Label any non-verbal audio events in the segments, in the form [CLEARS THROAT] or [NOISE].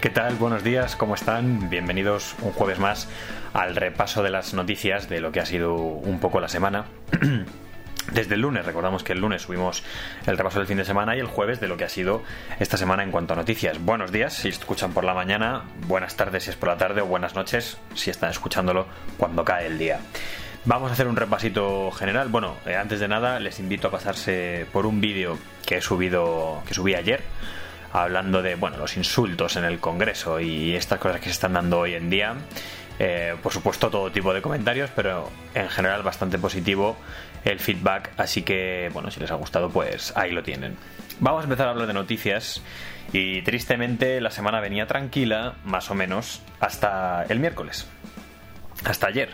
¿Qué tal? Buenos días, ¿cómo están? Bienvenidos un jueves más al repaso de las noticias de lo que ha sido un poco la semana. [CLEARS THROAT] Desde el lunes, recordamos que el lunes subimos el repaso del fin de semana y el jueves de lo que ha sido esta semana en cuanto a noticias. Buenos días si escuchan por la mañana, buenas tardes si es por la tarde o buenas noches si están escuchándolo cuando cae el día. Vamos a hacer un repasito general. Bueno, eh, antes de nada les invito a pasarse por un vídeo que he subido, que subí ayer, hablando de bueno los insultos en el Congreso y estas cosas que se están dando hoy en día. Eh, por supuesto, todo tipo de comentarios, pero en general bastante positivo el feedback. Así que, bueno, si les ha gustado, pues ahí lo tienen. Vamos a empezar a hablar de noticias. Y tristemente la semana venía tranquila, más o menos, hasta el miércoles. Hasta ayer.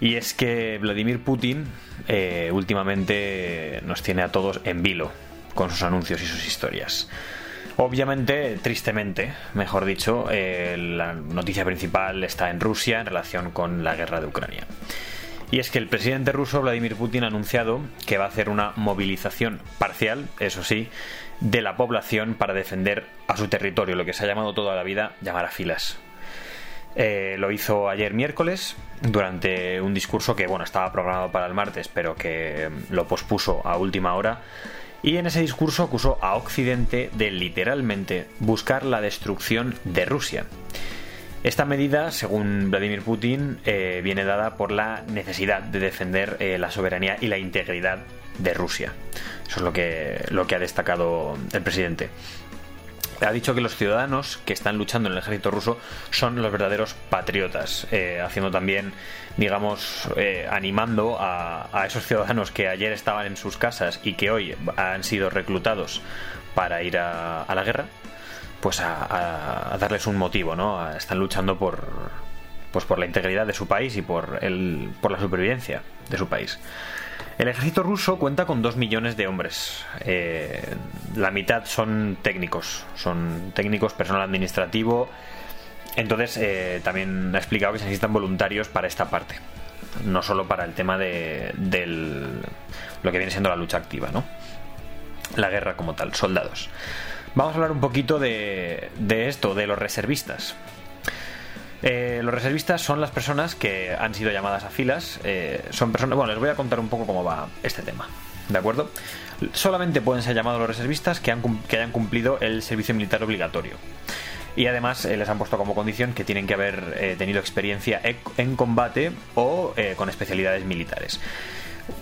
Y es que Vladimir Putin eh, últimamente nos tiene a todos en vilo con sus anuncios y sus historias. Obviamente, tristemente, mejor dicho, eh, la noticia principal está en Rusia en relación con la guerra de Ucrania. Y es que el presidente ruso Vladimir Putin ha anunciado que va a hacer una movilización parcial, eso sí, de la población para defender a su territorio, lo que se ha llamado toda la vida llamar a filas. Eh, lo hizo ayer miércoles durante un discurso que bueno estaba programado para el martes, pero que lo pospuso a última hora y en ese discurso acusó a Occidente de literalmente buscar la destrucción de Rusia. Esta medida, según Vladimir Putin, eh, viene dada por la necesidad de defender eh, la soberanía y la integridad de Rusia. Eso es lo que, lo que ha destacado el presidente ha dicho que los ciudadanos que están luchando en el ejército ruso son los verdaderos patriotas, eh, haciendo también, digamos, eh, animando a, esos ciudadanos que ayer estaban en sus casas y que hoy han sido reclutados para ir a, la guerra, pues a, darles un motivo, ¿no? están luchando por, pues por la integridad de su país y por, el, por la supervivencia de su país. El ejército ruso cuenta con dos millones de hombres. Eh, la mitad son técnicos, son técnicos, personal administrativo. Entonces, eh, también ha explicado que se necesitan voluntarios para esta parte, no solo para el tema de lo que viene siendo la lucha activa, ¿no? La guerra como tal, soldados. Vamos a hablar un poquito de, de esto, de los reservistas. Eh, los reservistas son las personas que han sido llamadas a filas. Eh, son personas. Bueno, les voy a contar un poco cómo va este tema. ¿De acuerdo? Solamente pueden ser llamados los reservistas que, hayan cumplido el servicio militar obligatorio. Y además eh, les han puesto como condición que tienen que haber tenido experiencia en combate o con especialidades militares.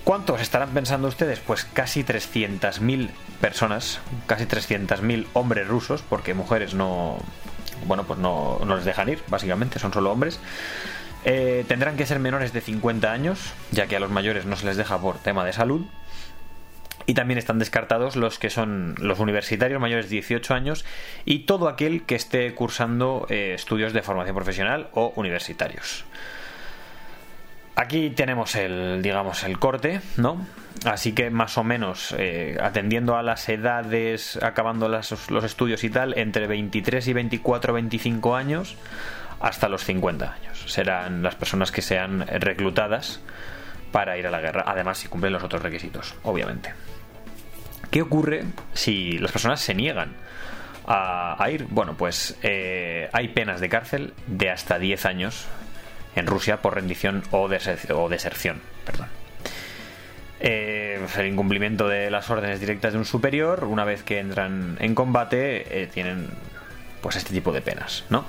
¿Cuántos estarán pensando ustedes? Pues casi 300.000 personas, casi 300.000 hombres rusos, porque mujeres no, bueno, pues no, les dejan ir, básicamente, son solo hombres. Eh, tendrán que ser menores de 50 años, ya que a los mayores no se les deja por tema de salud. Y también están descartados los que son los universitarios mayores de 18 años y todo aquel que esté cursando eh, estudios de formación profesional o universitarios. Aquí tenemos el, digamos, el corte, ¿no? Así que más o menos, eh, atendiendo a las edades, acabando los estudios y tal, entre 23 y 24, 25 años, hasta los 50 años. Serán las personas que sean reclutadas para ir a la guerra. Además, si cumplen los otros requisitos, obviamente. ¿Qué ocurre si las personas se niegan a, ir? Bueno, pues eh, hay penas de cárcel de hasta 10 años en Rusia por rendición o, deserción. Perdón. Eh, el incumplimiento de las órdenes directas de un superior, una vez que entran en combate, eh, tienen pues este tipo de penas, ¿no?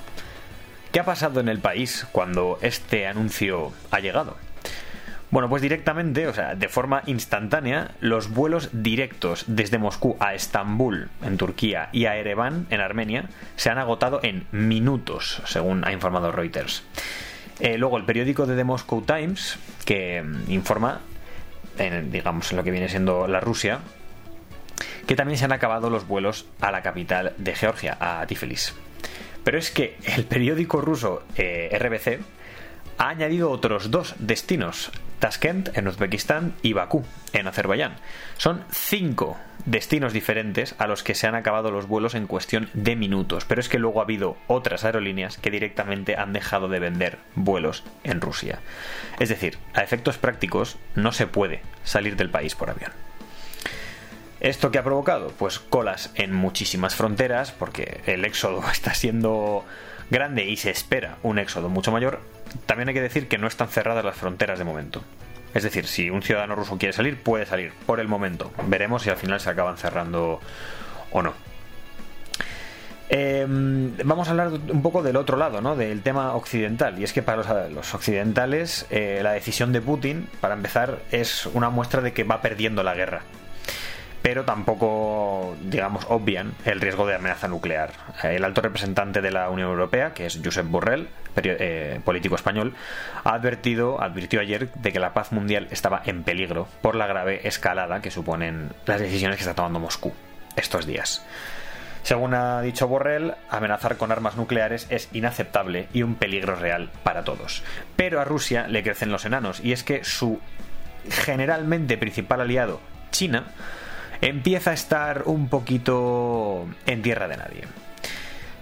¿Qué ha pasado en el país cuando este anuncio ha llegado? Bueno, pues directamente, o sea, de forma instantánea, los vuelos directos desde Moscú a Estambul, en Turquía, y a Ereván, en Armenia, se han agotado en minutos, según ha informado Reuters. Eh, luego el periódico de The Moscow Times, que mm, informa, en, digamos, en lo que viene siendo la Rusia, que también se han acabado los vuelos a la capital de Georgia, a Tiflis. Pero es que el periódico ruso eh, RBC ha añadido otros dos destinos, Tashkent en Uzbekistán y Bakú en Azerbaiyán. Son cinco destinos diferentes a los que se han acabado los vuelos en cuestión de minutos, pero es que luego ha habido otras aerolíneas que directamente han dejado de vender vuelos en Rusia. Es decir, a efectos prácticos no se puede salir del país por avión. ¿Esto qué ha provocado? Pues colas en muchísimas fronteras, porque el éxodo [LAUGHS] está siendo grande y se espera un éxodo mucho mayor. También hay que decir que no están cerradas las fronteras de momento. Es decir, si un ciudadano ruso quiere salir, puede salir por el momento. Veremos si al final se acaban cerrando o no. Em, vamos a hablar un poco del otro lado, ¿no? del tema occidental. Y es que para los, occidentales eh, la decisión de Putin, para empezar, es una muestra de que va perdiendo la guerra. Pero tampoco, digamos, obvian el riesgo de amenaza nuclear. El alto representante de la Unión Europea, que es Josep Borrell, eh, político español, ha advertido, advirtió ayer de que la paz mundial estaba en peligro por la grave escalada que suponen las decisiones que está tomando Moscú estos días. Según ha dicho Borrell, amenazar con armas nucleares es inaceptable y un peligro real para todos. Pero a Rusia le crecen los enanos y es que su generalmente principal aliado, China, empieza a estar un poquito en tierra de nadie.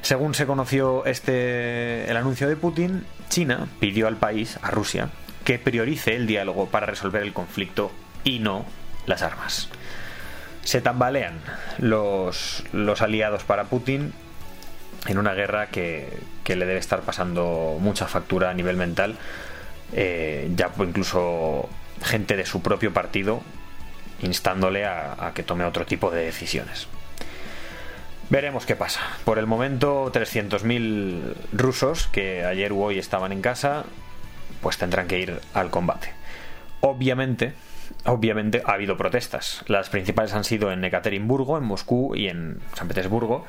Según se conoció este el anuncio de Putin, China pidió al país, a Rusia, que priorice el diálogo para resolver el conflicto y no las armas se tambalean los, los aliados para Putin en una guerra que, le debe estar pasando mucha factura a nivel mental. Eh, ya incluso gente de su propio partido instándole a, que tome otro tipo de decisiones. Veremos qué pasa. Por el momento, 300.000 rusos que ayer u hoy estaban en casa, pues tendrán que ir al combate. Obviamente, obviamente ha habido protestas. Las principales han sido en Ekaterimburgo, en Moscú y en San Petersburgo.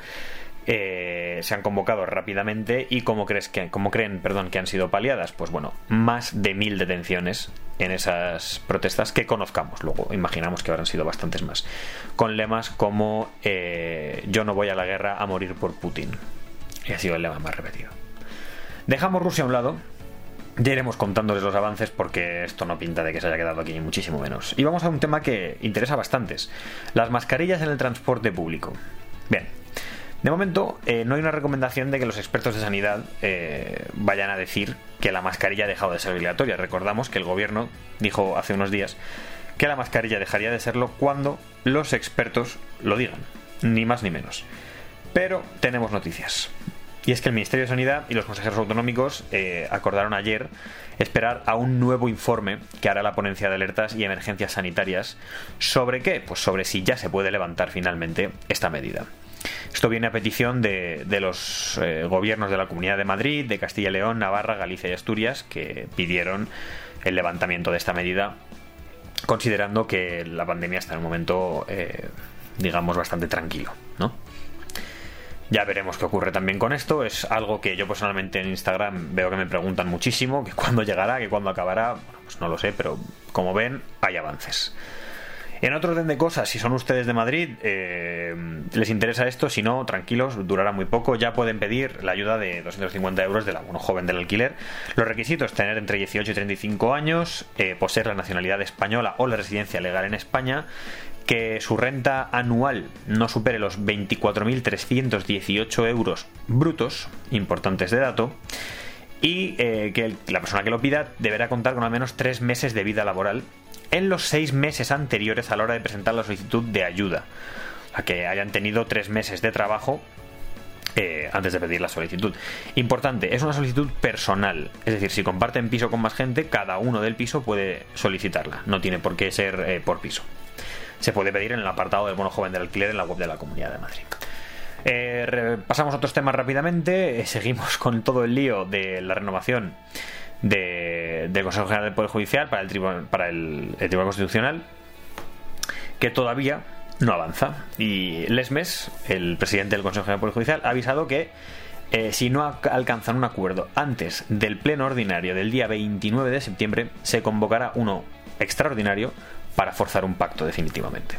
Eh, se han convocado rápidamente y como crees que como creen perdón que han sido paliadas pues bueno más de mil detenciones en esas protestas que conozcamos luego imaginamos que habrán sido bastantes más con lemas como eh, yo no voy a la guerra a morir por Putin y ha sido el lema más repetido dejamos Rusia a un lado ya iremos contándoles los avances porque esto no pinta de que se haya quedado aquí ni muchísimo menos. Y vamos a un tema que interesa bastantes. Las mascarillas en el transporte público. De momento, eh, no hay una recomendación de que los expertos de sanidad eh, vayan a decir que la mascarilla ha dejado de ser obligatoria. Recordamos que el gobierno dijo hace unos días que la mascarilla dejaría de serlo cuando los expertos lo digan. Ni más ni menos. Pero tenemos noticias. Y es que el Ministerio de Sanidad y los consejeros autonómicos eh, acordaron ayer esperar a un nuevo informe que hará la ponencia de alertas y emergencias sanitarias. ¿Sobre qué? Pues sobre si ya se puede levantar finalmente esta medida. Esto viene a petición de, los eh, gobiernos de la Comunidad de Madrid, de Castilla y León, Navarra, Galicia y Asturias, que pidieron el levantamiento de esta medida, considerando que la pandemia está en un momento, eh, digamos, bastante tranquilo, ¿no? Ya veremos qué ocurre también con esto. Es algo que yo personalmente en Instagram veo que me preguntan muchísimo, que cuándo llegará, que cuándo acabará. pues no lo sé, pero como ven, hay avances. En otro orden de cosas, si son ustedes de Madrid, eh, les interesa esto, si no, tranquilos, durará muy poco. Ya pueden pedir la ayuda de 250 euros del abono joven del alquiler. Los requisitos, tener entre 18 y 35 años, eh, poseer la nacionalidad española o la residencia legal en España, que su renta anual no supere los 24.318 euros brutos, importantes de dato, y eh, que la persona que lo pida deberá contar con al menos tres meses de vida laboral en los seis meses anteriores a la hora de presentar la solicitud de ayuda, a que hayan tenido tres meses de trabajo eh, antes de pedir la solicitud. Importante, es una solicitud personal, es decir, si comparten piso con más gente, cada uno del piso puede solicitarla, no tiene por qué ser eh, por piso se puede pedir en el apartado del bono joven del alquiler en la web de la Comunidad de Madrid. Eh, pasamos a otros temas rápidamente. Eh, seguimos con todo el lío de la renovación del Consejo General del Poder Judicial para el, Tribunal, para el, Tribunal Constitucional, que todavía no avanza. Y Lesmes, el presidente del Consejo General del Poder Judicial, ha avisado que eh, si no alcanzan un acuerdo antes del pleno ordinario del día 29 de septiembre, se convocará uno extraordinario para forzar un pacto definitivamente.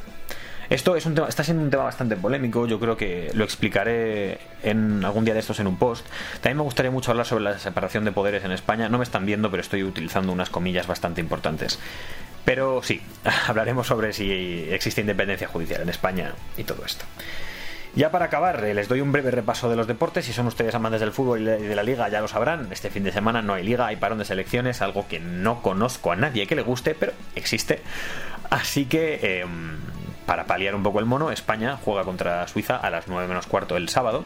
Esto es un tema, está siendo un tema bastante polémico, yo creo que lo explicaré en algún día de estos en un post. También me gustaría mucho hablar sobre la separación de poderes en España. No me están viendo, pero estoy utilizando unas comillas bastante importantes. Pero sí, [LAUGHS] hablaremos sobre si existe independencia judicial en España y todo esto. Ya para acabar, eh, les doy un breve repaso de los deportes. Si son ustedes amantes del fútbol y de la liga, ya lo sabrán. Este fin de semana no hay liga, hay parón de selecciones, algo que no conozco a nadie que le guste, pero existe. Así que, em, para paliar un poco el mono, España juega contra Suiza a las 9 menos cuarto el sábado.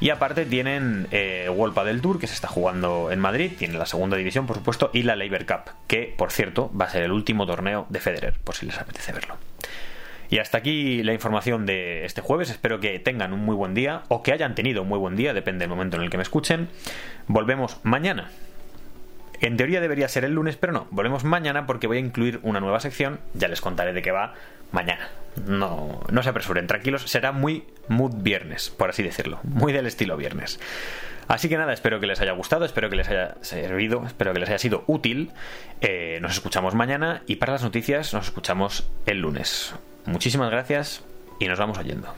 Y aparte tienen eh, World del Tour, que se está jugando en Madrid, tiene la segunda división, por supuesto, y la Labor Cup, que, por cierto, va a ser el último torneo de Federer, por si les apetece verlo. Y hasta aquí la información de este jueves. Espero que tengan un muy buen día o que hayan tenido un muy buen día, depende del momento en el que me escuchen. Volvemos mañana. En teoría debería ser el lunes, pero no. Volvemos mañana porque voy a incluir una nueva sección. Ya les contaré de qué va mañana. No, no se apresuren, tranquilos. Será muy mood viernes, por así decirlo. Muy del estilo viernes. Así que nada, espero que les haya gustado, espero que les haya servido, espero que les haya sido útil. Eh, nos escuchamos mañana y para las noticias nos escuchamos el lunes. Muchísimas gracias y nos vamos oyendo.